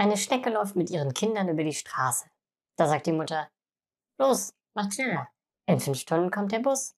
Eine Schnecke läuft mit ihren Kindern über die Straße. Da sagt die Mutter, Los, macht schneller. In fünf Stunden kommt der Bus.